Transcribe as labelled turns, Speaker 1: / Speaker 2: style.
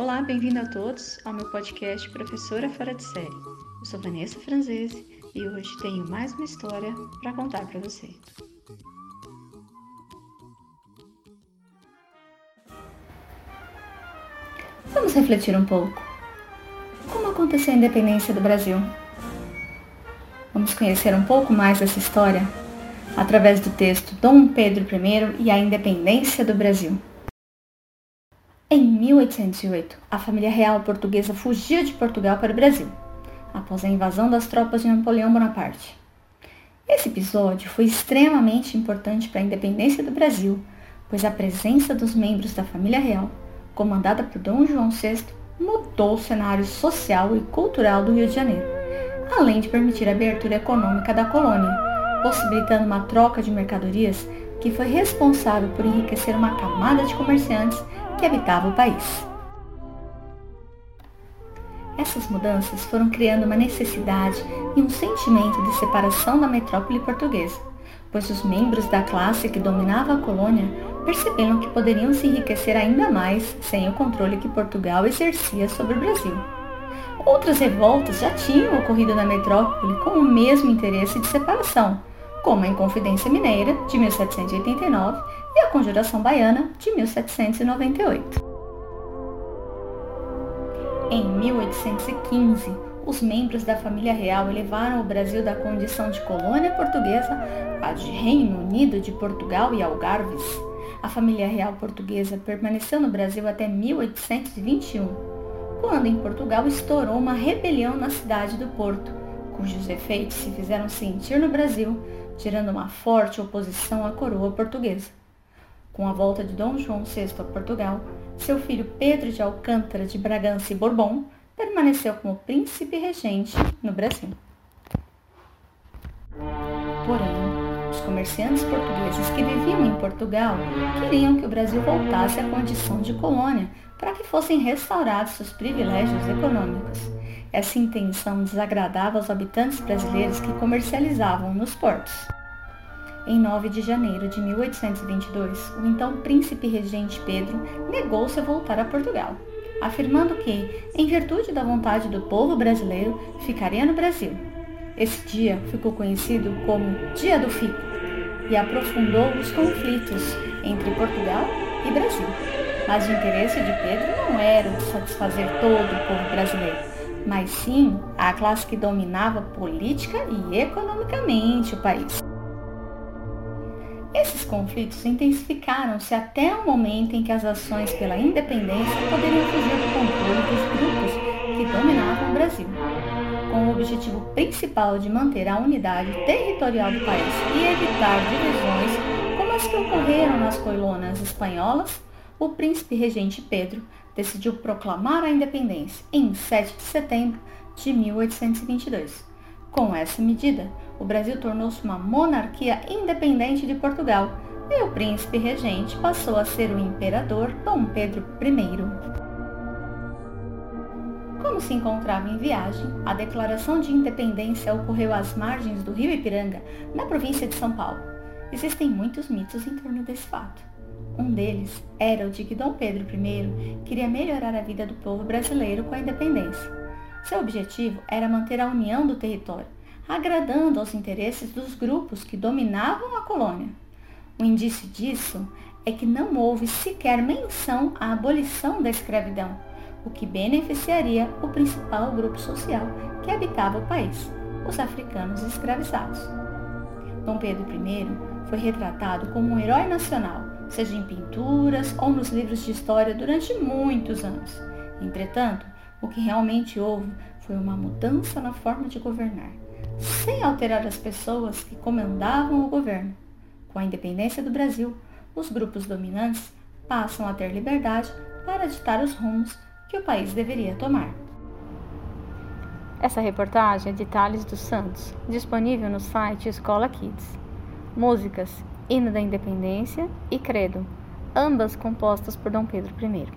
Speaker 1: Olá, bem-vindo a todos ao meu podcast Professora Fora de Série. Eu sou Vanessa Franzese e hoje tenho mais uma história para contar para você.
Speaker 2: Vamos refletir um pouco. Como aconteceu a independência do Brasil? Vamos conhecer um pouco mais dessa história através do texto Dom Pedro I e a Independência do Brasil. Em 1808, a família real portuguesa fugiu de Portugal para o Brasil, após a invasão das tropas de Napoleão Bonaparte. Esse episódio foi extremamente importante para a independência do Brasil, pois a presença dos membros da família real, comandada por Dom João VI, mudou o cenário social e cultural do Rio de Janeiro, além de permitir a abertura econômica da colônia, possibilitando uma troca de mercadorias que foi responsável por enriquecer uma camada de comerciantes que habitava o país. Essas mudanças foram criando uma necessidade e um sentimento de separação da metrópole portuguesa, pois os membros da classe que dominava a colônia perceberam que poderiam se enriquecer ainda mais sem o controle que Portugal exercia sobre o Brasil. Outras revoltas já tinham ocorrido na metrópole com o mesmo interesse de separação, como a Inconfidência Mineira, de 1789, e a Conjuração Baiana, de 1798. Em 1815, os membros da família real elevaram o Brasil da condição de colônia portuguesa a de Reino Unido de Portugal e Algarves. A família real portuguesa permaneceu no Brasil até 1821, quando em Portugal estourou uma rebelião na cidade do Porto, cujos efeitos se fizeram sentir no Brasil, gerando uma forte oposição à coroa portuguesa. Com a volta de Dom João VI a Portugal, seu filho Pedro de Alcântara de Bragança e Bourbon permaneceu como príncipe regente no Brasil. Porém, os comerciantes portugueses que viviam em Portugal queriam que o Brasil voltasse à condição de colônia para que fossem restaurados seus privilégios econômicos. Essa intenção desagradava aos habitantes brasileiros que comercializavam nos portos. Em 9 de janeiro de 1822, o então príncipe regente Pedro negou-se a voltar a Portugal, afirmando que, em virtude da vontade do povo brasileiro, ficaria no Brasil. Esse dia ficou conhecido como Dia do Fico e aprofundou os conflitos entre Portugal e Brasil. Mas o interesse de Pedro não era de satisfazer todo o povo brasileiro, mas sim a classe que dominava política e economicamente o país. Conflitos intensificaram-se até o momento em que as ações pela independência poderiam fugir do controle dos grupos que dominavam o Brasil, com o objetivo principal de manter a unidade territorial do país e evitar divisões como as que ocorreram nas colonas espanholas, o príncipe regente Pedro decidiu proclamar a independência em 7 de setembro de 1822 com essa medida, o Brasil tornou-se uma monarquia independente de Portugal e o príncipe regente passou a ser o imperador Dom Pedro I. Como se encontrava em viagem, a declaração de independência ocorreu às margens do rio Ipiranga, na província de São Paulo. Existem muitos mitos em torno desse fato. Um deles era o de que Dom Pedro I queria melhorar a vida do povo brasileiro com a independência. Seu objetivo era manter a união do território, agradando aos interesses dos grupos que dominavam a colônia. O indício disso é que não houve sequer menção à abolição da escravidão, o que beneficiaria o principal grupo social que habitava o país, os africanos escravizados. Dom Pedro I foi retratado como um herói nacional, seja em pinturas ou nos livros de história durante muitos anos. Entretanto, o que realmente houve foi uma mudança na forma de governar, sem alterar as pessoas que comandavam o governo. Com a independência do Brasil, os grupos dominantes passam a ter liberdade para ditar os rumos que o país deveria tomar.
Speaker 1: Essa reportagem é de Thales dos Santos, disponível no site Escola Kids. Músicas Hino da Independência e Credo, ambas compostas por Dom Pedro I.